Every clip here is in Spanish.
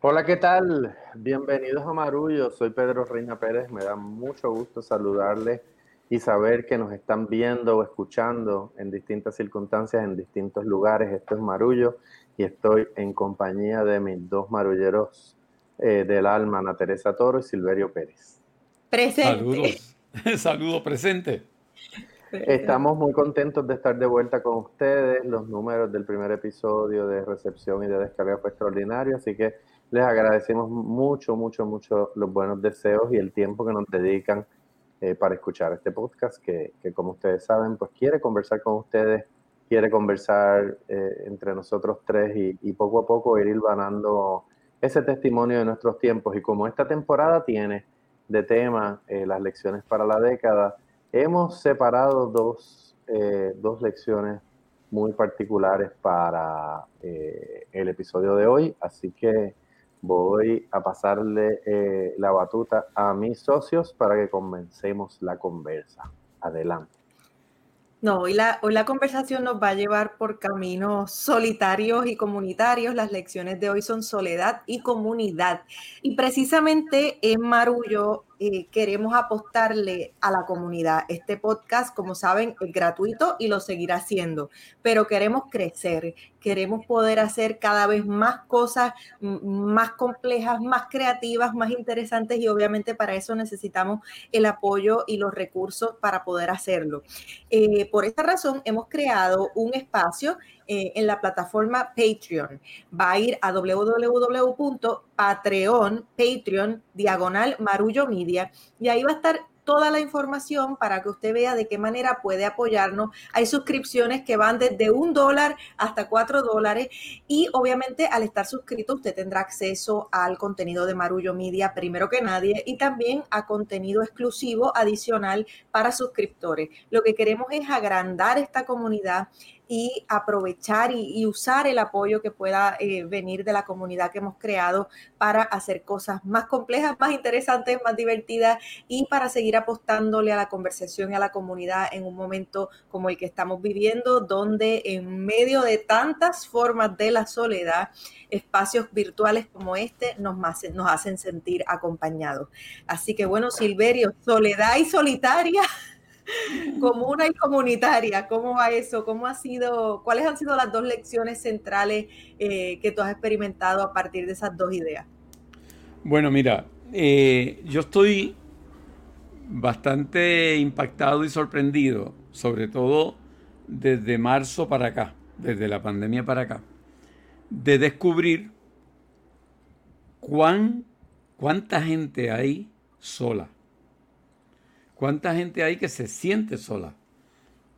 Hola, ¿qué tal? Bienvenidos a Marullo. Soy Pedro Reina Pérez. Me da mucho gusto saludarles y saber que nos están viendo o escuchando en distintas circunstancias, en distintos lugares. Esto es Marullo y estoy en compañía de mis dos marulleros eh, del alma, Ana Teresa Toro y Silverio Pérez. Presente. Saludos. Saludo presente. Estamos muy contentos de estar de vuelta con ustedes. Los números del primer episodio de recepción y de descarga fue extraordinario, así que les agradecemos mucho, mucho, mucho los buenos deseos y el tiempo que nos dedican eh, para escuchar este podcast que, como ustedes saben, pues quiere conversar con ustedes, quiere conversar eh, entre nosotros tres y, poco a poco ir hilvanando ese testimonio de nuestros tiempos. Y como esta temporada tiene de tema eh, las lecciones para la década, hemos separado dos, dos lecciones muy particulares para el episodio de hoy, así que voy a pasarle eh, la batuta a mis socios para que comencemos la conversa. Adelante. No, hoy la, hoy la conversación nos va a llevar por caminos solitarios y comunitarios. Las lecciones de hoy son soledad y comunidad. Y precisamente en Marullo eh, queremos apostarle a la comunidad. Este podcast, como saben, es gratuito y lo seguirá siendo, pero queremos crecer, queremos poder hacer cada vez más cosas más complejas, más creativas, más interesantes y obviamente para eso necesitamos el apoyo y los recursos para poder hacerlo. Eh, por esta razón hemos creado un espacio eh, en la plataforma Patreon. Va a ir a www.patreon, Patreon, diagonal Marullo Media, y ahí va a estar toda la información para que usted vea de qué manera puede apoyarnos. Hay suscripciones que van desde un dólar hasta cuatro dólares y obviamente al estar suscrito usted tendrá acceso al contenido de Marullo Media primero que nadie y también a contenido exclusivo adicional para suscriptores. Lo que queremos es agrandar esta comunidad y aprovechar y, usar el apoyo que pueda eh, venir de la comunidad que hemos creado para hacer cosas más complejas, más interesantes, más divertidas y para seguir apostándole a la conversación y a la comunidad en un momento como el que estamos viviendo, donde en medio de tantas formas de la soledad, espacios virtuales como este nos, nos hacen sentir acompañados. Así que bueno, Silverio, soledad y solitaria. Comuna y comunitaria. ¿Cómo va eso? ¿Cómo ha sido, cuáles han sido las dos lecciones centrales eh, que tú has experimentado a partir de esas dos ideas? Bueno, mira, eh, yo estoy bastante impactado y sorprendido, sobre todo desde marzo para acá, desde la pandemia para acá, de descubrir cuán, cuánta gente hay sola. ¿Cuánta gente hay que se siente sola?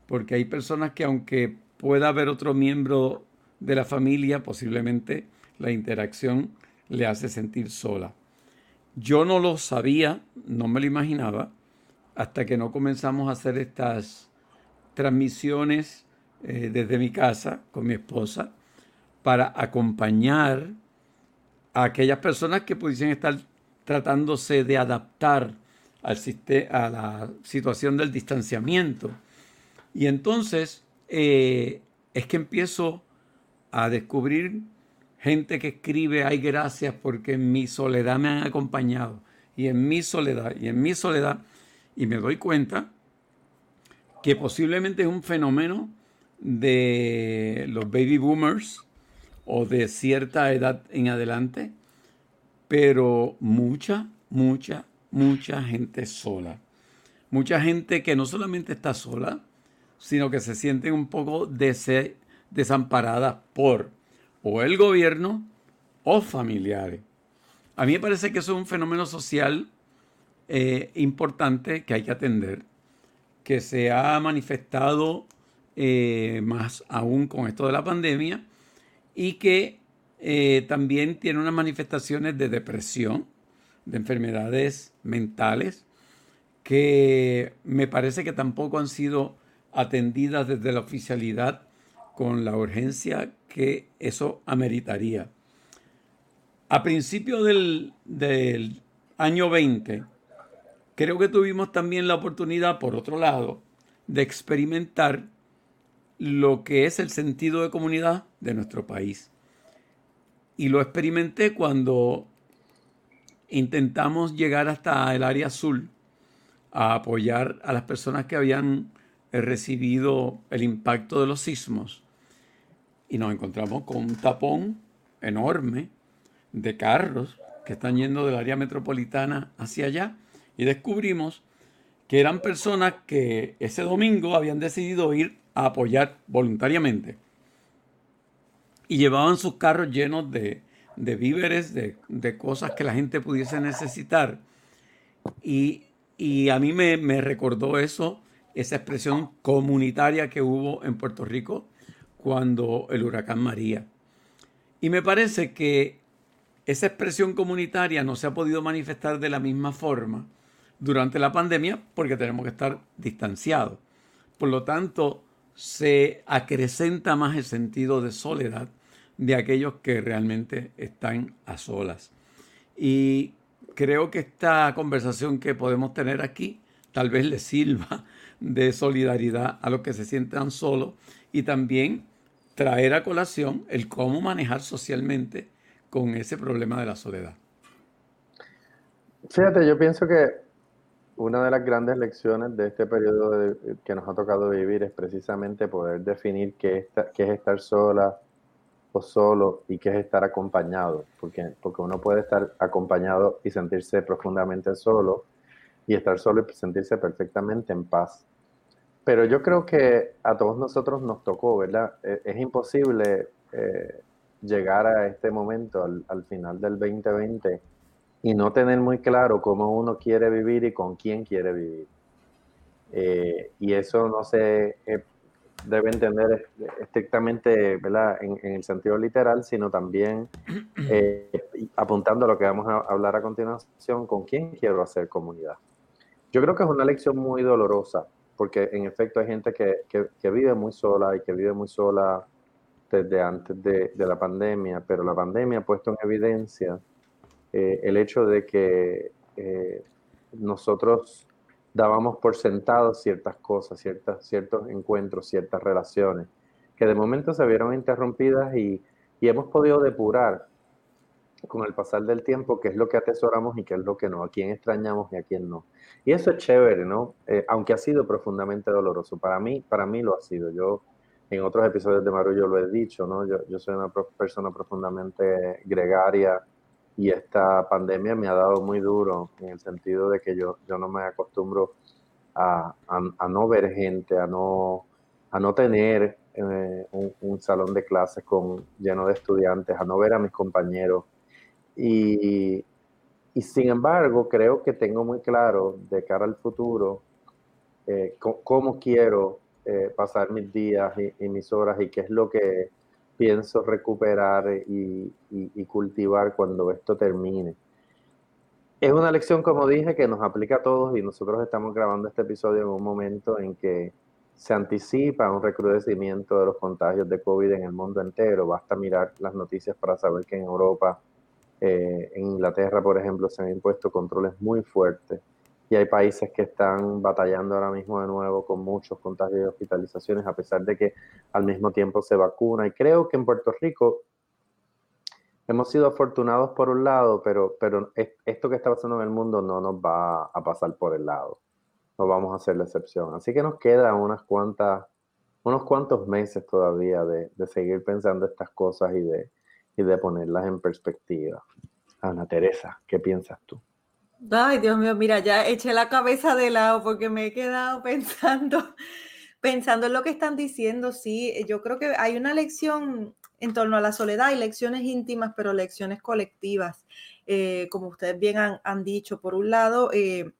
Porque hay personas que aunque pueda haber otro miembro de la familia, posiblemente la interacción le hace sentir sola. Yo no lo sabía, no me lo imaginaba, hasta que no comenzamos a hacer estas transmisiones eh, desde mi casa con mi esposa para acompañar a aquellas personas que pudiesen estar tratándose de adaptar al, a la situación del distanciamiento. Y entonces eh, es que empiezo a descubrir gente que escribe, ay gracias porque en mi soledad me han acompañado. Y en mi soledad, y en mi soledad, y me doy cuenta que posiblemente es un fenómeno de los baby boomers o de cierta edad en adelante, pero mucha, mucha, mucha gente sola. Mucha gente que no solamente está sola, sino que se sienten un poco desamparadas por o el gobierno o familiares. A mí me parece que eso es un fenómeno social eh, importante que hay que atender, que se ha manifestado eh, más aún con esto de la pandemia y que eh, también tiene unas manifestaciones de depresión, de enfermedades mentales que me parece que tampoco han sido atendidas desde la oficialidad con la urgencia que eso ameritaría. A principios del, del año 20, creo que tuvimos también la oportunidad, por otro lado, de experimentar lo que es el sentido de comunidad de nuestro país. y lo experimenté cuando intentamos llegar hasta el área azul a apoyar a las personas que habían recibido el impacto de los sismos. Y nos encontramos con un tapón enorme de carros que están yendo del área metropolitana hacia allá. Y descubrimos que eran personas que ese domingo habían decidido ir a apoyar voluntariamente. Y llevaban sus carros llenos de, víveres, de, cosas que la gente pudiese necesitar. Y, a mí me, me recordó eso, esa expresión comunitaria que hubo en Puerto Rico cuando el huracán María. Y me parece que esa expresión comunitaria no se ha podido manifestar de la misma forma durante la pandemia porque tenemos que estar distanciados. Por lo tanto, se acrecenta más el sentido de soledad de aquellos que realmente están a solas. Y creo que esta conversación que podemos tener aquí tal vez le sirva de solidaridad a los que se sientan solos y también traer a colación el cómo manejar socialmente con ese problema de la soledad. Fíjate, yo pienso que una de las grandes lecciones de este periodo que nos ha tocado vivir es precisamente poder definir qué, qué, es estar sola o solo y qué es estar acompañado, porque, porque uno puede estar acompañado y sentirse profundamente solo y estar solo y sentirse perfectamente en paz. Pero yo creo que a todos nosotros nos tocó, ¿verdad? E, es, imposible eh, llegar a este momento, al, final del 2020, y no tener muy claro cómo uno quiere vivir y con quién quiere vivir. Eh, y eso no se eh, debe entender estrictamente ¿verdad? En, en, el sentido literal, sino también apuntando a lo que vamos a hablar a continuación, con quién quiero hacer comunidad. Yo creo que es una lección muy dolorosa porque en efecto hay gente que, que, vive muy sola y que vive muy sola desde antes de, de la pandemia, pero la pandemia ha puesto en evidencia eh, el hecho de que eh, nosotros dábamos por sentado ciertas cosas, ciertas, ciertos encuentros, ciertas relaciones, que de momento se vieron interrumpidas y, y hemos podido depurar con el pasar del tiempo qué es lo que atesoramos y qué es lo que no, a quién extrañamos y a quién no. Y eso es chévere, ¿no? Eh, aunque ha sido profundamente doloroso. Para mí, para mí lo ha sido. Yo en otros episodios de Marullo lo he dicho, ¿no? Yo, yo soy una persona profundamente gregaria y esta pandemia me ha dado muy duro en el sentido de que yo, yo no me acostumbro a, a, no ver gente, a no, a no tener eh, un, salón de clases con, lleno de estudiantes, a no ver a mis compañeros. Y, y sin embargo, creo que tengo muy claro de cara al futuro eh, cómo quiero eh, pasar mis días y, mis horas y qué es lo que pienso recuperar y, cultivar cuando esto termine. Es una lección, como dije, que nos aplica a todos y nosotros estamos grabando este episodio en un momento en que se anticipa un recrudecimiento de los contagios de COVID en el mundo entero. Basta mirar las noticias para saber que en Europa eh, en Inglaterra, por ejemplo, se han impuesto controles muy fuertes y hay países que están batallando ahora mismo de nuevo con muchos contagios y hospitalizaciones, a pesar de que al mismo tiempo se vacuna. Y creo que en Puerto Rico hemos sido afortunados por un lado, pero, pero esto que está pasando en el mundo no nos va a pasar por el lado. No vamos a hacer la excepción. Así que nos quedan unas cuantas, unos cuantos meses todavía de, de seguir pensando estas cosas y de, y de ponerlas en perspectiva. Ana Teresa, ¿qué piensas tú? Ay, Dios mío, mira, ya eché la cabeza de lado porque me he quedado pensando, pensando en lo que están diciendo. Sí, yo creo que hay una lección en torno a la soledad, y lecciones íntimas, pero lecciones colectivas. Eh, como ustedes bien han, dicho, por un lado, eh,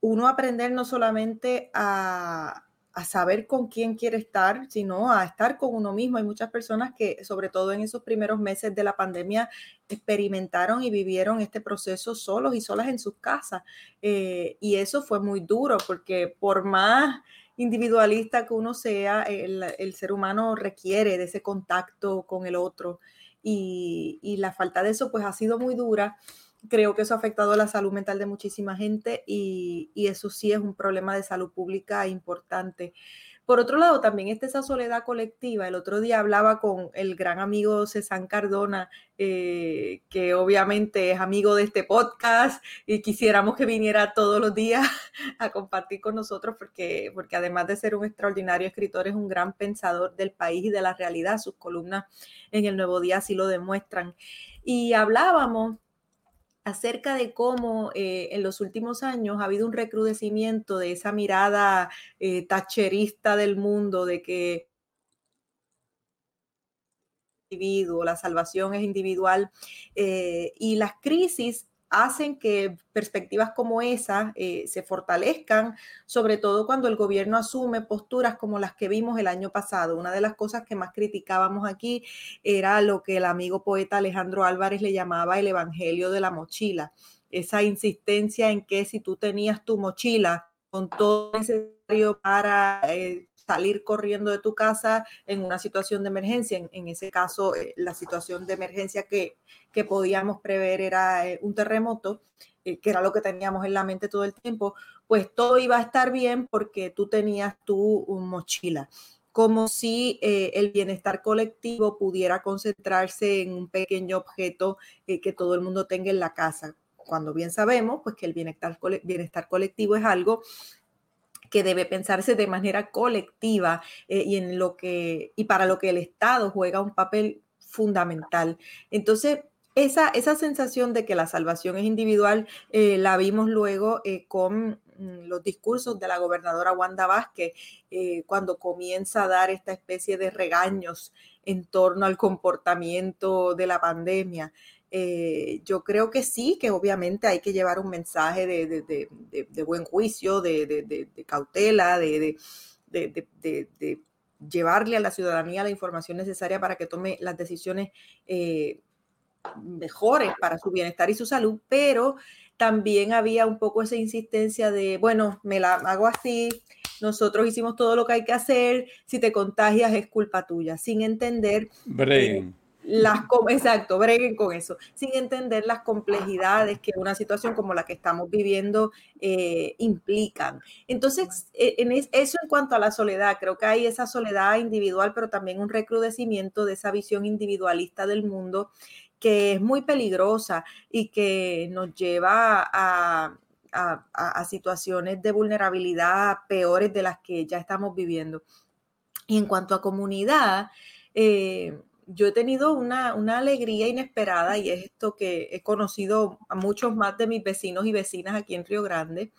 uno aprender no solamente a, a saber con quién quiere estar, sino a estar con uno mismo. Hay muchas personas que, sobre todo en esos primeros meses de la pandemia, experimentaron y vivieron este proceso solos y solas en sus casas. Eh, y eso fue muy duro porque por más individualista que uno sea, el, ser humano requiere de ese contacto con el otro. Y, y la falta de eso pues ha sido muy dura creo que eso ha afectado la salud mental de muchísima gente y, eso sí es un problema de salud pública importante. Por otro lado, también está esa soledad colectiva. El otro día hablaba con el gran amigo César Cardona, eh, que obviamente es amigo de este podcast y quisiéramos que viniera todos los días a compartir con nosotros porque, porque además de ser un extraordinario escritor, es un gran pensador del país y de la realidad. Sus columnas en el Nuevo Día así lo demuestran. Y hablábamos acerca de cómo eh, en los últimos años ha habido un recrudecimiento de esa mirada eh, tacherista del mundo, de que la salvación es individual eh, y las crisis hacen que perspectivas como esa eh, se fortalezcan, sobre todo cuando el gobierno asume posturas como las que vimos el año pasado. Una de las cosas que más criticábamos aquí era lo que el amigo poeta Alejandro Álvarez le llamaba el Evangelio de la mochila. Esa insistencia en que si tú tenías tu mochila con todo necesario para eh, salir corriendo de tu casa en una situación de emergencia. En, ese caso, eh, la situación de emergencia que, que podíamos prever era eh, un terremoto, eh, que era lo que teníamos en la mente todo el tiempo, pues todo iba a estar bien porque tú tenías tu mochila como si el bienestar colectivo pudiera concentrarse en un pequeño objeto que todo el mundo tenga en la casa. Cuando bien sabemos, pues que el bienestar, bienestar colectivo es algo que debe pensarse de manera colectiva eh, y en lo que y para lo que el Estado juega un papel fundamental. Entonces, esa, esa sensación de que la salvación es individual eh, la vimos luego eh, con mm, los discursos de la gobernadora Wanda Vázquez cuando comienza a dar esta especie de regaños en torno al comportamiento de la pandemia. Eh, yo creo que sí, que obviamente hay que llevar un mensaje de, buen juicio, de, cautela, de, llevarle a la ciudadanía la información necesaria para que tome las decisiones eh, mejores para su bienestar y su salud, pero también había un poco esa insistencia de, bueno, me la hago así, nosotros hicimos todo lo que hay que hacer, si te contagias es culpa tuya, sin entender... Eh, las, exacto, breguen con eso, sin entender las complejidades que una situación como la que estamos viviendo eh, implican. Entonces, e, eso en cuanto a la soledad, creo que hay esa soledad individual, pero también un recrudecimiento de esa visión individualista del mundo que es muy peligrosa y que nos lleva a, a situaciones de vulnerabilidad peores de las que ya estamos viviendo. Y en cuanto a comunidad, eh, yo he tenido una, alegría inesperada y es esto que he conocido a muchos más de mis vecinos y vecinas aquí en Río Grande.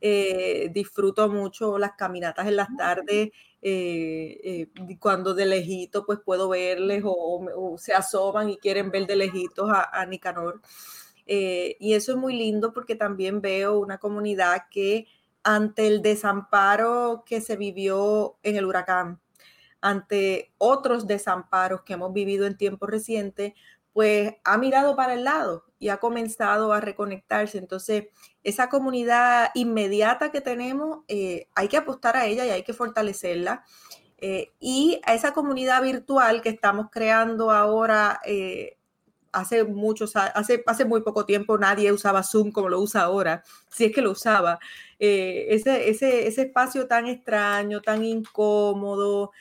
Eh, disfruto mucho las caminatas en las tardes, eh, eh, cuando de lejito pues puedo verles o, se asoman y quieren ver de lejitos a, a Nicanor. y eso es muy lindo porque también veo una comunidad que ante el desamparo que se vivió en el huracán, ante otros desamparos que hemos vivido en tiempos recientes, pues ha mirado para el lado y ha comenzado a reconectarse. Entonces, esa comunidad inmediata que tenemos, eh, hay que apostar a ella y hay que fortalecerla. Eh, y a esa comunidad virtual que estamos creando ahora, eh, hace muchos, hace, hace muy poco tiempo nadie usaba Zoom como lo usa ahora, si es que lo usaba. ese, ese, ese espacio tan extraño, tan incómodo,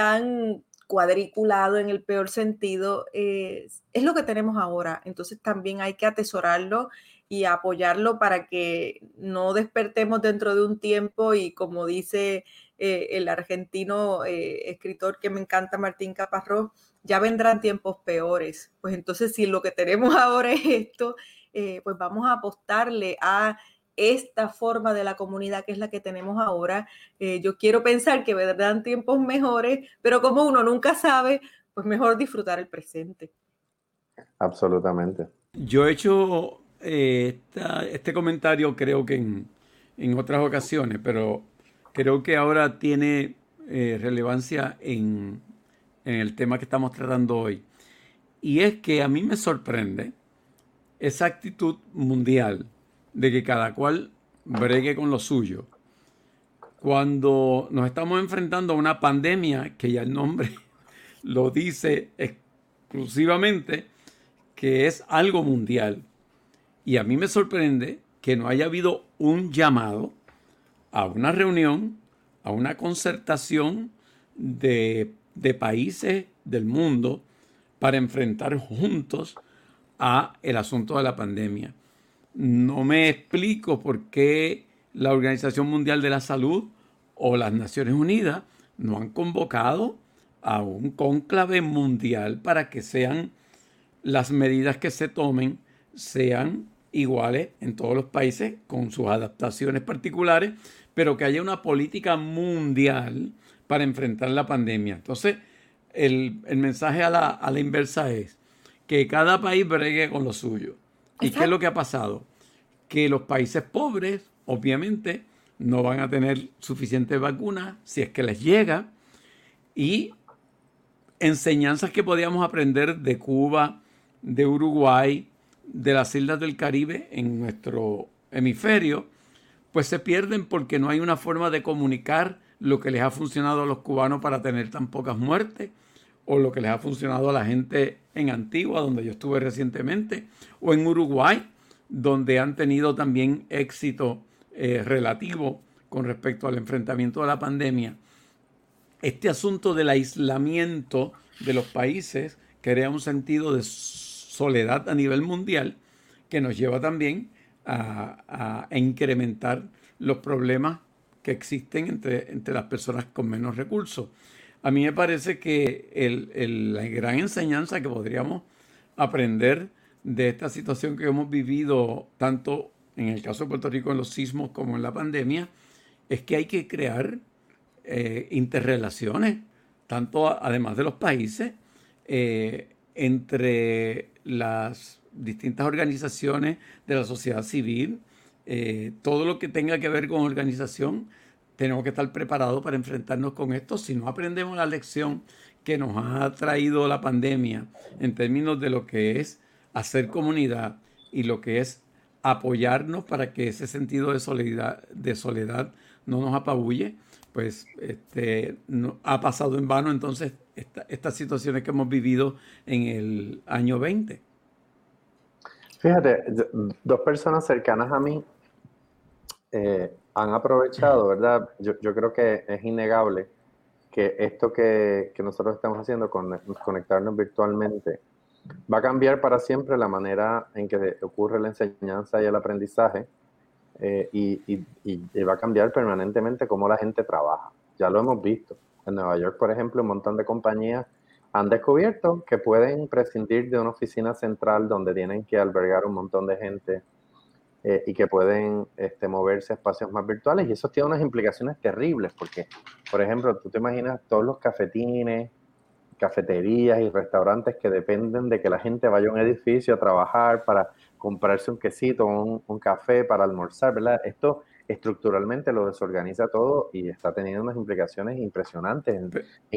tan cuadriculado en el peor sentido, es lo que tenemos ahora. Entonces también hay que atesorarlo y apoyarlo para que no despertemos dentro de un tiempo y como dice eh, el argentino eh, escritor que me encanta, Martín Caparrós, ya vendrán tiempos peores. Pues entonces si lo que tenemos ahora es esto, eh, pues vamos a apostarle a esta forma de la comunidad que es la que tenemos ahora. Eh, yo quiero pensar que vendrán tiempos mejores, pero como uno nunca sabe, pues mejor disfrutar el presente. Absolutamente. Yo he hecho eh, este comentario creo que en, otras ocasiones, pero creo que ahora tiene eh, relevancia en, en el tema que estamos tratando hoy. Y es que a mí me sorprende esa actitud mundial de que cada cual bregue con lo suyo. Cuando nos estamos enfrentando a una pandemia, que ya el nombre lo dice exclusivamente, que es algo mundial. Y a mí me sorprende que no haya habido un llamado a una reunión a una concertación de, de países del mundo para enfrentar juntos a el asunto de la pandemia. No me explico por qué la Organización Mundial de la Salud o las Naciones Unidas no han convocado a un cónclave mundial para que sean las medidas que se tomen sean iguales en todos los países con sus adaptaciones particulares, pero que haya una política mundial para enfrentar la pandemia. Entonces, el, mensaje a la, a la, inversa es que cada país bregue con lo suyo. ¿Y qué es lo que ha pasado? Que los países pobres, obviamente, no van a tener suficientes vacunas si es que les llega. Y enseñanzas que podíamos aprender de Cuba, de Uruguay, de las islas del Caribe en nuestro hemisferio, pues se pierden porque no hay una forma de comunicar lo que les ha funcionado a los cubanos para tener tan pocas muertes, o lo que les ha funcionado a la gente en Antigua, donde yo estuve recientemente, o en Uruguay, donde han tenido también éxito eh, relativo con respecto al enfrentamiento de la pandemia. Este asunto del aislamiento de los países crea un sentido de soledad a nivel mundial que nos lleva también a, incrementar los problemas que existen entre, entre, las personas con menos recursos. A mí me parece que la gran enseñanza que podríamos aprender de esta situación que hemos vivido, tanto en el caso de Puerto Rico en los sismos como en la pandemia, es que hay que crear eh, interrelaciones, tanto además de los países, eh, entre las distintas organizaciones de la sociedad civil, eh, todo lo que tenga que ver con organización, tenemos que estar preparados para enfrentarnos con esto. Si no aprendemos la lección que nos ha traído la pandemia en términos de lo que es hacer comunidad y lo que es apoyarnos para que ese sentido de soledad, de soledad no nos apabulle, pues este, ha pasado en vano entonces estas situaciones que hemos vivido en el año 20. Fíjate, dos personas cercanas a mí eh, han aprovechado, ¿verdad? Yo, yo, creo que es innegable que esto que, que nosotros estamos haciendo, con conectarnos virtualmente, va a cambiar para siempre la manera en que ocurre la enseñanza y el aprendizaje eh, y, y, va a cambiar permanentemente cómo la gente trabaja. Ya lo hemos visto. En Nueva York, por ejemplo, un montón de compañías han descubierto que pueden prescindir de una oficina central donde tienen que albergar un montón de gente eh, y que pueden este, moverse a espacios más virtuales. Y eso tiene unas implicaciones terribles porque, por ejemplo, tú te imaginas todos los cafetines, cafeterías y restaurantes que dependen de que la gente vaya a un edificio a trabajar para comprarse un quesito, un, un café para almorzar, ¿verdad? Esto estructuralmente lo desorganiza todo y está teniendo unas implicaciones impresionantes en,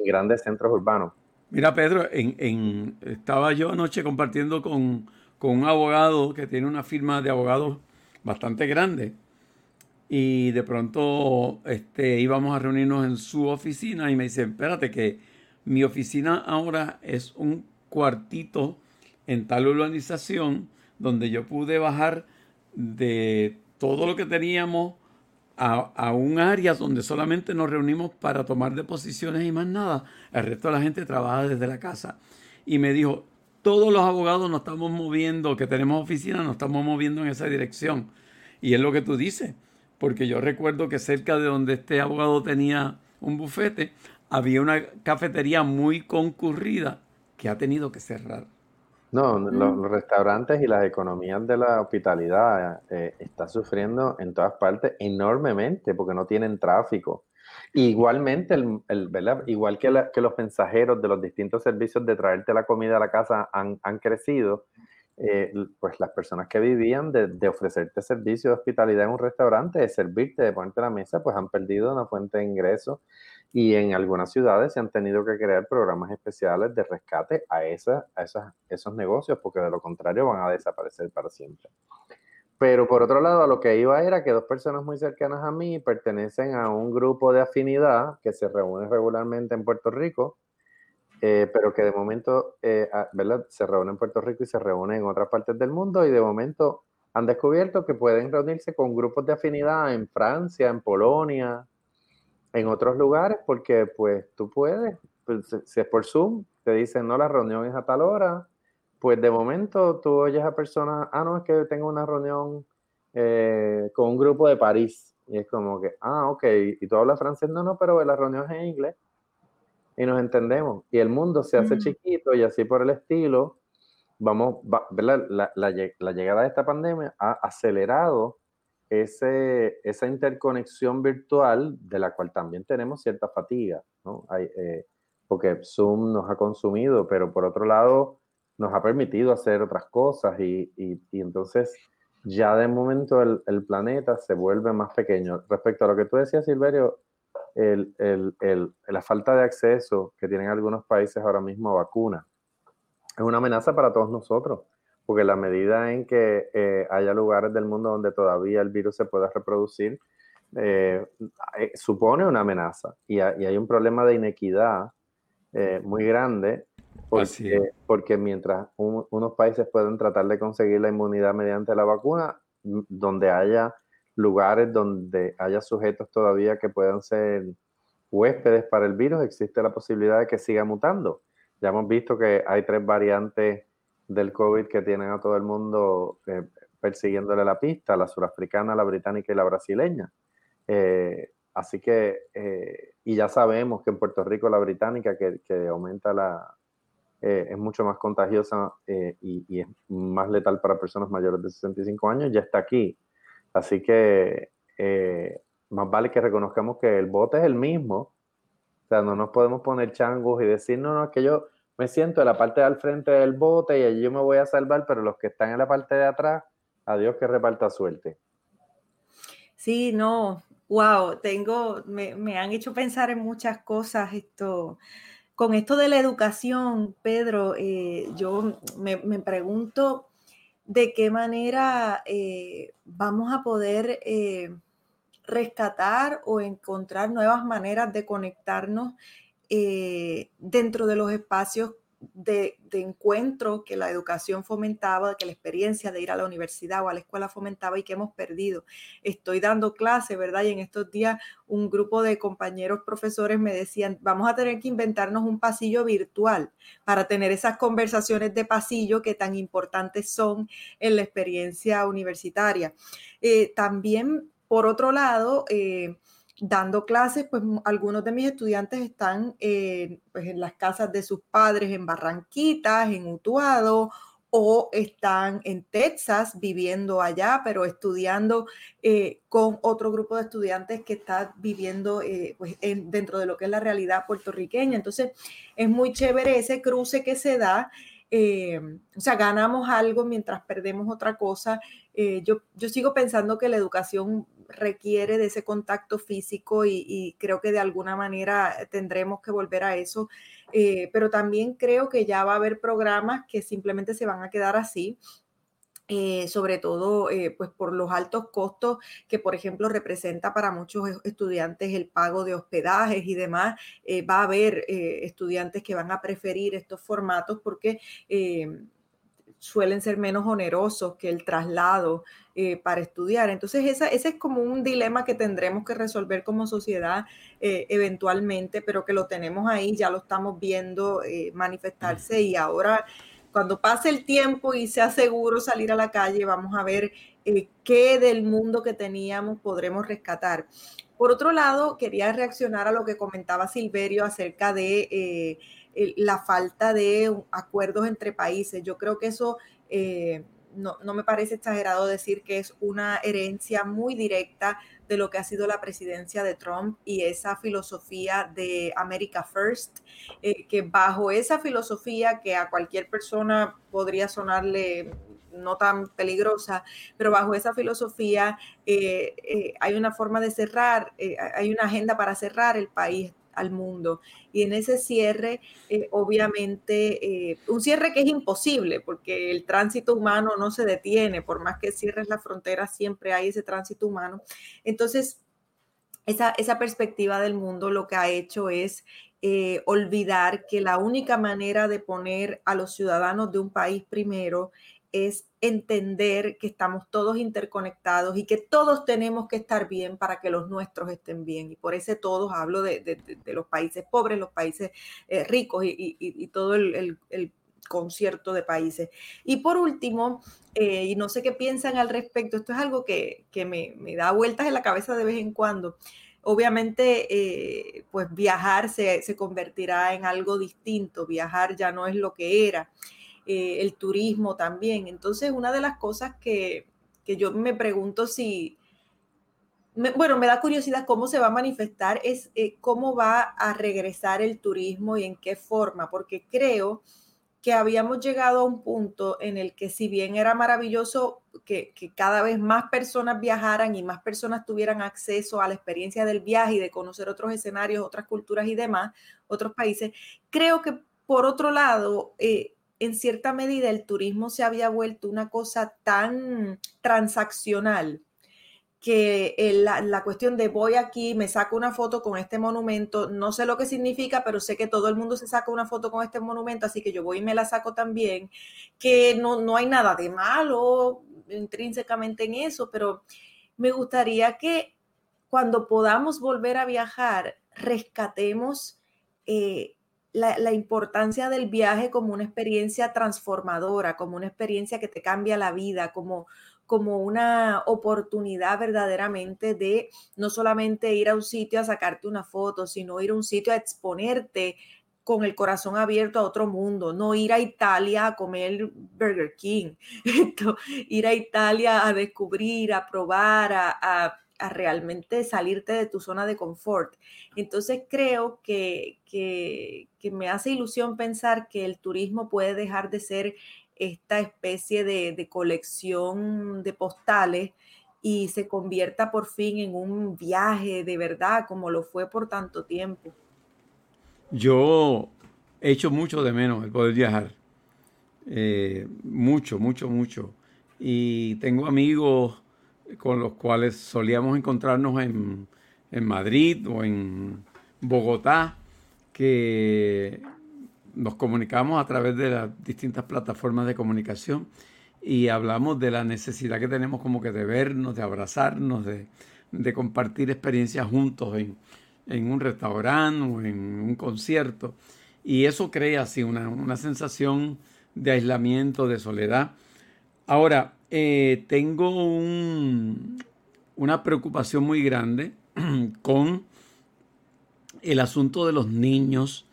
grandes centros urbanos. Mira, Pedro, en, estaba yo anoche compartiendo con, con, un abogado que tiene una firma de abogados bastante grande y de pronto este, íbamos a reunirnos en su oficina y me dice, espérate que mi oficina ahora es un cuartito en tal urbanización donde yo pude bajar de todo lo que teníamos a, un área donde solamente nos reunimos para tomar deposiciones y más nada. El resto de la gente trabaja desde la casa. Y me dijo, todos los abogados nos estamos moviendo, que tenemos oficina, nos estamos moviendo en esa dirección. Y es lo que tú dices, porque yo recuerdo que cerca de donde este abogado tenía un bufete, había una cafetería muy concurrida que ha tenido que cerrar. No, los, restaurantes y las economías de la hospitalidad eh, están sufriendo en todas partes enormemente porque no tienen tráfico. Igualmente, el, igual que, los mensajeros de los distintos servicios de traerte la comida a la casa han, crecido, eh, pues las personas que vivían de, de, ofrecerte servicio de hospitalidad en un restaurante, de servirte, de ponerte la mesa, pues han perdido una fuente de ingresos y en algunas ciudades se han tenido que crear programas especiales de rescate a, esa, a esas, esos negocios, porque de lo contrario van a desaparecer para siempre. Pero por otro lado, a lo que iba era que dos personas muy cercanas a mí pertenecen a un grupo de afinidad que se reúne regularmente en Puerto Rico, eh, pero que de momento eh, ¿verdad? se reúne en Puerto Rico y se reúne en otras partes del mundo y de momento han descubierto que pueden reunirse con grupos de afinidad en Francia, en Polonia, en otros lugares, porque pues tú puedes, pues, si es por Zoom, te dicen, no, la reunión es a tal hora, pues de momento tú oyes a personas, ah, no, es que tengo una reunión eh, con un grupo de París. Y es como que, ah, ok, y tú hablas francés, no, no, pero la reunión es en inglés. Y nos entendemos. Y el mundo se hace chiquito y así por el estilo. Vamos, La, la, llegada de esta pandemia ha acelerado ese, esa interconexión virtual de la cual también tenemos cierta fatiga, ¿no? Hay, eh, porque Zoom nos ha consumido, pero por otro lado nos ha permitido hacer otras cosas y, entonces ya de momento el, planeta se vuelve más pequeño. Respecto a lo que tú decías, Silverio, la falta de acceso que tienen algunos países ahora mismo a vacunas es una amenaza para todos nosotros, porque la medida en que eh, haya lugares del mundo donde todavía el virus se pueda reproducir, eh, eh, supone una amenaza y, y, hay un problema de inequidad muy grande porque, porque mientras unos países pueden tratar de conseguir la inmunidad mediante la vacuna, donde haya lugares donde haya sujetos todavía que puedan ser huéspedes para el virus, existe la posibilidad de que siga mutando. Ya hemos visto que hay tres variantes del COVID que tienen a todo el mundo eh, persiguiéndole la pista, la surafricana, la británica y la brasileña. Eh, así que, eh, y ya sabemos que en Puerto Rico la británica, que, que aumenta la, es mucho más contagiosa eh, y, es más letal para personas mayores de 65 años, ya está aquí. Así que más vale que reconozcamos que el bote es el mismo. O sea, no nos podemos poner changos y decir, no, no, es me siento en la parte de al frente del bote y allí yo me voy a salvar, pero los que están en la parte de atrás, adiós que reparta suerte. Sí, no, wow, tengo, me, me han hecho pensar en muchas cosas esto con esto de la educación, Pedro, eh, yo me, pregunto de qué manera eh, vamos a poder eh, rescatar o encontrar nuevas maneras de conectarnos dentro de los espacios de, encuentro que la educación fomentaba, que la experiencia de ir a la universidad o a la escuela fomentaba y que hemos perdido. Estoy dando clase, ¿verdad? Y en estos días un grupo de compañeros profesores me decían, vamos a tener que inventarnos un pasillo virtual para tener esas conversaciones de pasillo que tan importantes son en la experiencia universitaria. Eh, también, por otro lado, eh, dando clases, pues algunos de mis estudiantes están pues, en las casas de sus padres en Barranquitas, en Utuado, o están en Texas viviendo allá, pero estudiando eh, con otro grupo de estudiantes que está viviendo eh, pues, dentro de lo que es la realidad puertorriqueña. Entonces, es muy chévere ese cruce que se da. Eh, o sea, ganamos algo mientras perdemos otra cosa. yo, yo sigo pensando que la educación requiere de ese contacto físico y, creo que de alguna manera tendremos que volver a eso. Eh, pero también creo que ya va a haber programas que simplemente se van a quedar así. Eh, sobre todo eh, pues por los altos costos que por ejemplo representa para muchos estudiantes el pago de hospedajes y demás va a haber estudiantes que van a preferir estos formatos porque suelen ser menos onerosos que el traslado eh, para estudiar. Entonces, esa, ese es como un dilema que tendremos que resolver como sociedad eh, eventualmente, pero que lo tenemos ahí, ya lo estamos viendo eh, manifestarse y ahora cuando pase el tiempo y sea seguro salir a la calle, vamos a ver qué del mundo que teníamos podremos rescatar. Por otro lado, quería reaccionar a lo que comentaba Silverio acerca de la falta de acuerdos entre países. Yo creo que eso eh, no, me parece exagerado decir que es una herencia muy directa de lo que ha sido la presidencia de Trump y esa filosofía de America First, eh, que bajo esa filosofía que a cualquier persona podría sonarle no tan peligrosa, pero bajo esa filosofía eh, hay una forma de cerrar, hay una agenda para cerrar el país al mundo. Y en ese cierre, eh, obviamente, eh, un cierre que es imposible porque el tránsito humano no se detiene, por más que cierres la frontera, siempre hay ese tránsito humano. Entonces, esa, esa perspectiva del mundo lo que ha hecho es eh, olvidar que la única manera de poner a los ciudadanos de un país primero es entender que estamos todos interconectados y que todos tenemos que estar bien para que los nuestros estén bien. Y por ese todos hablo de, los países pobres, los países eh, ricos y, todo el, concierto de países. Y por último, eh, y no sé qué piensan al respecto, esto es algo que, me, da vueltas en la cabeza de vez en cuando. Obviamente, eh, pues viajar se, se convertirá en algo distinto, viajar ya no es lo que era. Eh, el turismo también. Entonces, una de las cosas que, yo me pregunto si, bueno, me da curiosidad cómo se va a manifestar, es eh, cómo va a regresar el turismo y en qué forma, porque creo que habíamos llegado a un punto en el que si bien era maravilloso que, que, cada vez más personas viajaran y más personas tuvieran acceso a la experiencia del viaje y de conocer otros escenarios, otras culturas y demás, otros países, creo que por otro lado, eh, en cierta medida el turismo se había vuelto una cosa tan transaccional que la, cuestión de voy aquí, me saco una foto con este monumento, no sé lo que significa, pero sé que todo el mundo se saca una foto con este monumento, así que yo voy y me la saco también, que no, no hay nada de malo intrínsecamente en eso, pero me gustaría que cuando podamos volver a viajar, rescatemos eh, la, importancia del viaje como una experiencia transformadora, como una experiencia que te cambia la vida, como, como una oportunidad verdaderamente de no solamente ir a un sitio a sacarte una foto, sino ir a un sitio a exponerte con el corazón abierto a otro mundo, no ir a Italia a comer Burger King, ir a Italia a descubrir, a probar, a realmente salirte de tu zona de confort. Entonces creo que, me hace ilusión pensar que el turismo puede dejar de ser esta especie de, colección de postales y se convierta por fin en un viaje de verdad como lo fue por tanto tiempo. Yo he hecho mucho de menos el poder viajar. Eh, mucho, mucho, mucho. Y tengo amigos con los cuales solíamos encontrarnos en, Madrid o en Bogotá, que nos comunicamos a través de las distintas plataformas de comunicación y hablamos de la necesidad que tenemos como que de vernos, de abrazarnos, de, compartir experiencias juntos en, un restaurante o en un concierto. Y eso crea así una, una sensación de aislamiento, de soledad. Ahora, eh, tengo una preocupación muy grande con el asunto de los niños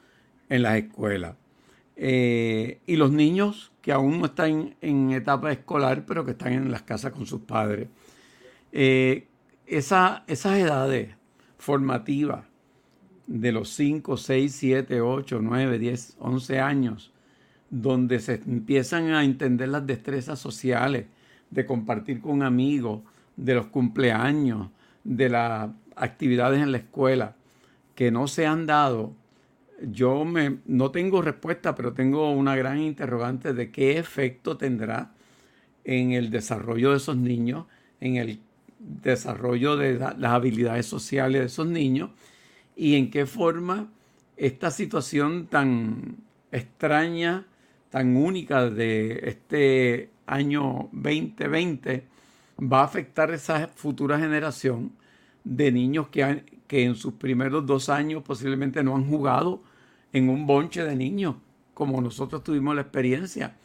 en las escuelas. Eh, y los niños que aún no están en etapa escolar, pero que están en las casas con sus padres. Eh, esas edades formativas de los 5, 6, 7, 8, 9, 10, 11 años, donde se empiezan a entender las destrezas sociales, de compartir con amigos, de los cumpleaños, de las actividades en la escuela que no se han dado, yo me, no tengo respuesta, pero tengo una gran interrogante de qué efecto tendrá en el desarrollo de esos niños, en el desarrollo de las habilidades sociales de esos niños y en qué forma esta situación tan extraña, tan única de este año 2020 va a afectar esa futura generación de niños que, que en sus primeros dos años posiblemente no han jugado en un bonche de niños, como nosotros tuvimos la experiencia.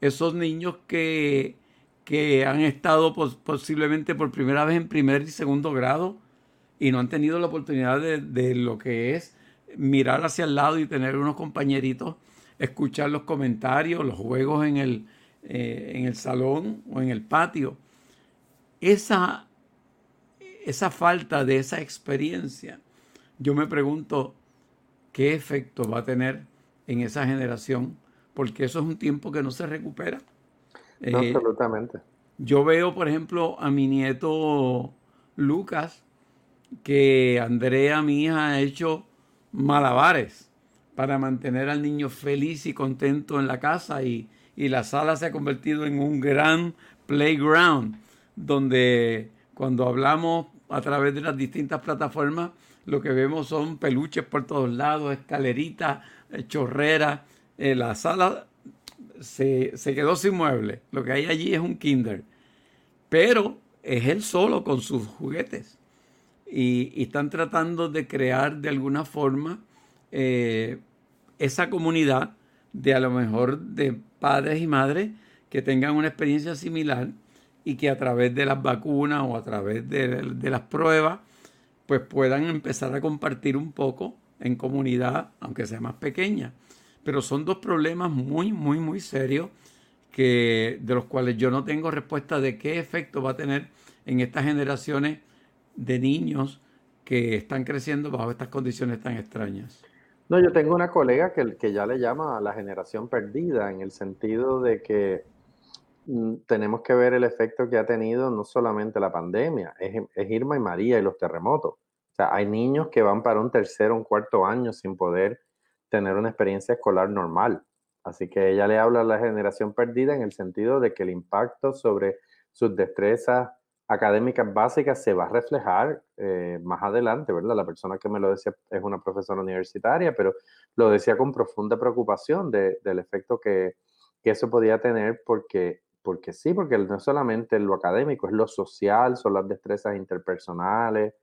Esos niños que, que han estado posiblemente por primera vez en primer y segundo grado y no han tenido la oportunidad de, de lo que es mirar hacia el lado y tener unos compañeritos, escuchar los comentarios, los juegos en el, eh, en el salón o en el patio. Esa, esa falta de esa experiencia, yo me pregunto qué efecto va a tener en esa generación, porque eso es un tiempo que no se recupera. Eh, absolutamente. Yo veo, por ejemplo, a mi nieto Lucas, que Andrea, mi hija, ha hecho malabares para mantener al niño feliz y contento en la casa y, y la sala se ha convertido en un gran playground donde cuando hablamos a través de las distintas plataformas lo que vemos son peluches por todos lados, escaleritas, eh, chorreras. Eh, la sala se, quedó sin mueble. Lo que hay allí es un kinder. Pero es él solo con sus juguetes. Y, están tratando de crear de alguna forma eh, esa comunidad de a lo mejor de padres y madres que tengan una experiencia similar y que a través de las vacunas o a través de, de las pruebas pues puedan empezar a compartir un poco en comunidad, aunque sea más pequeña. Pero son dos problemas muy, muy, muy serios que, de los cuales yo no tengo respuesta de qué efecto va a tener en estas generaciones de niños que están creciendo bajo estas condiciones tan extrañas. No, yo tengo una colega que, que ya le llama a la generación perdida, en el sentido de que tenemos que ver el efecto que ha tenido no solamente la pandemia, es, es Irma y María y los terremotos. O sea, hay niños que van para un tercer o un cuarto año sin poder tener una experiencia escolar normal. Así que ella le habla a la generación perdida en el sentido de que el impacto sobre sus destrezas académicas básicas se va a reflejar eh, más adelante, ¿verdad? La persona que me lo decía es una profesora universitaria, pero lo decía con profunda preocupación del efecto que, que, eso podía tener porque, porque sí, porque no es solamente lo académico, es lo social, son las destrezas interpersonales,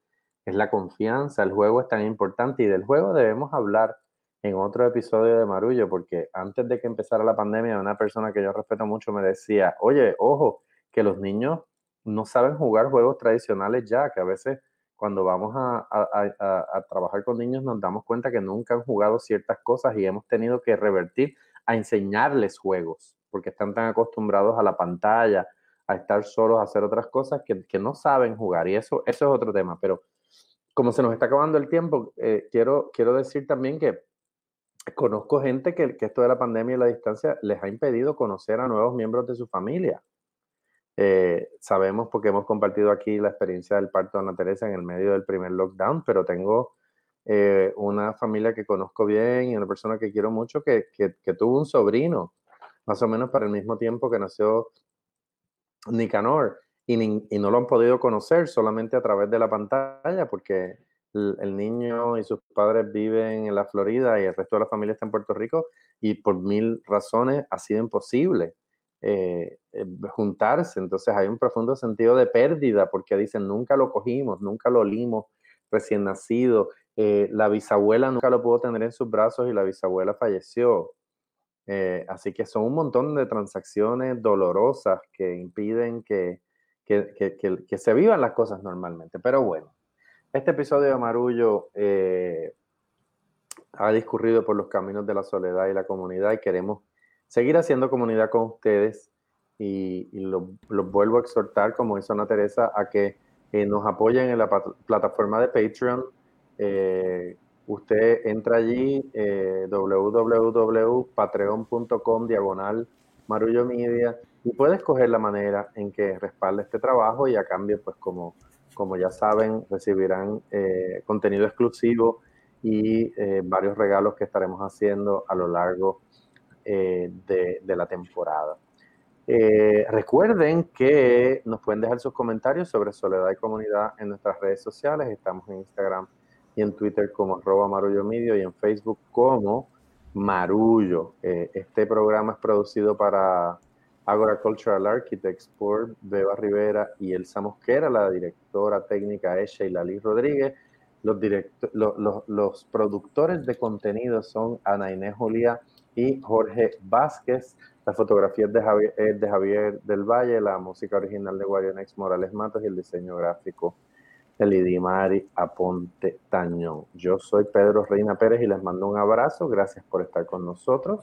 es la confianza, el juego es tan importante y del juego debemos hablar en otro episodio de Marullo, porque antes de que empezara la pandemia, una persona que yo respeto mucho me decía, oye, ojo, que los niños no saben jugar juegos tradicionales ya, que a veces cuando vamos a, a, trabajar con niños nos damos cuenta que nunca han jugado ciertas cosas y hemos tenido que revertir a enseñarles juegos, porque están tan acostumbrados a la pantalla, a estar solos, a hacer otras cosas que, que no saben jugar. Y eso, eso es otro tema. Pero como se nos está acabando el tiempo, eh, quiero, quiero decir también que conozco gente que, que, esto de la pandemia y la distancia les ha impedido conocer a nuevos miembros de su familia. Eh, sabemos porque hemos compartido aquí la experiencia del parto de Ana Teresa en el medio del primer lockdown, pero tengo eh, una familia que conozco bien y una persona que quiero mucho que, que, tuvo un sobrino, más o menos para el mismo tiempo que nació Nicanor, y, y, no lo han podido conocer solamente a través de la pantalla, porque el, niño y sus padres viven en la Florida y el resto de la familia está en Puerto Rico, y por mil razones ha sido imposible. Eh, eh, juntarse. Entonces hay un profundo sentido de pérdida porque dicen, nunca lo cogimos, nunca lo olimos recién nacido. Eh, la bisabuela nunca lo pudo tener en sus brazos y la bisabuela falleció. Así que son un montón de transacciones dolorosas que impiden que, que, que, que se vivan las cosas normalmente. Pero bueno, este episodio de Marullo ha discurrido por los caminos de la soledad y la comunidad y queremos seguir haciendo comunidad con ustedes y, los lo vuelvo a exhortar, como hizo Ana Teresa, a que eh, nos apoyen en la plataforma de Patreon. Eh, usted entra allí, eh, www.patreon.com diagonal Marullo Media y puede escoger la manera en que respalde este trabajo y a cambio, pues como, como ya saben, recibirán contenido exclusivo y varios regalos que estaremos haciendo a lo largo eh, de, la temporada. Eh, recuerden que nos pueden dejar sus comentarios sobre Soledad y Comunidad en nuestras redes sociales. Estamos en Instagram en Twitter como arroba marullo medio y en Facebook como Marullo. Eh, este programa es producido para Agora Cultural Architects por Beba Rivera y Elsa Mosquera, la directora técnica es Sheila Liz Rodríguez. Los, los, los, productores de contenido son Ana Inés Julia y Jorge Vázquez. La fotografía es de Javier, de Javier del Valle, la música original de Guarionex Morales Matos y el diseño gráfico Lidimari Aponte Tañón. Yo soy Pedro Reina Pérez y les mando un abrazo. Gracias por estar con nosotros.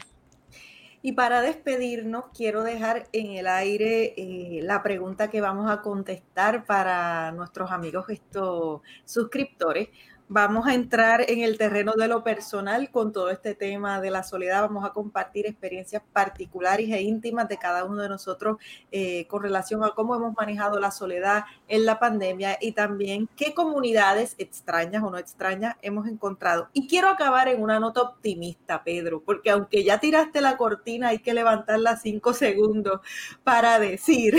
Y para despedirnos, quiero dejar en el aire eh, la pregunta que vamos a contestar para nuestros amigos estos suscriptores vamos a entrar en el terreno de lo personal con todo este tema de la soledad. Vamos a compartir experiencias particulares e íntimas de cada uno de nosotros eh, con relación a cómo hemos manejado la soledad en la pandemia y también qué comunidades extrañas o no extrañas hemos encontrado. Y quiero acabar en una nota optimista, Pedro, porque aunque ya tiraste la cortina, hay que levantarla cinco segundos para decir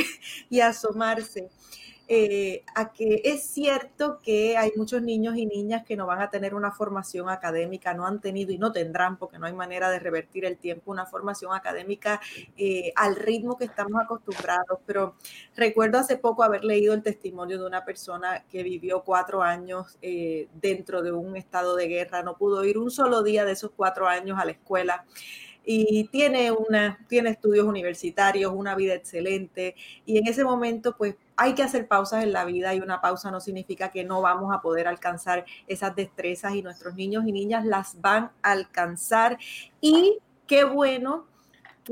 y asomarse eh, a que es cierto que hay muchos niños y niñas que no van a tener una formación académica, no han tenido y no tendrán, porque no hay manera de revertir el tiempo, una formación académica eh, al ritmo que estamos acostumbrados. Pero recuerdo hace poco haber leído el testimonio de una persona que vivió cuatro años eh, dentro de un estado de guerra, no pudo ir un solo día de esos cuatro años a la escuela y tiene, una, tiene estudios universitarios, una vida excelente y en ese momento pues hay que hacer pausas en la vida y una pausa no significa que no vamos a poder alcanzar esas destrezas y nuestros niños y niñas las van a alcanzar. Y qué bueno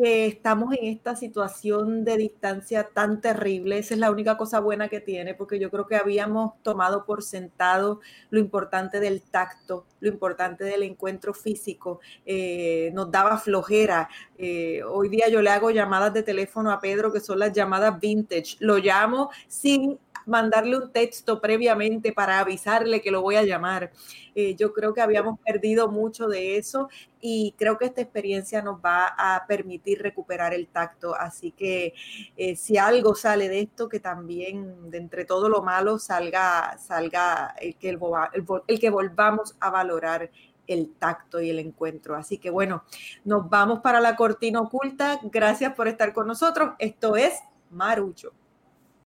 estamos en esta situación de distancia tan terrible. Esa es la única cosa buena que tiene, porque yo creo que habíamos tomado por sentado lo importante del tacto, lo importante del encuentro físico. Eh, nos daba flojera. Eh, hoy día yo le hago llamadas de teléfono a Pedro, que son las llamadas vintage. Lo llamo sin mandarle un texto previamente para avisarle que lo voy a llamar. Eh, yo creo que habíamos perdido mucho de eso y creo que esta experiencia nos va a permitir recuperar el tacto. Así que eh, si algo sale de esto, que también de entre todo lo malo salga, salga el que, el, el que volvamos a valorar el tacto y el encuentro. Así que bueno, nos vamos para la cortina oculta. Gracias por estar con nosotros. Esto es Marucho.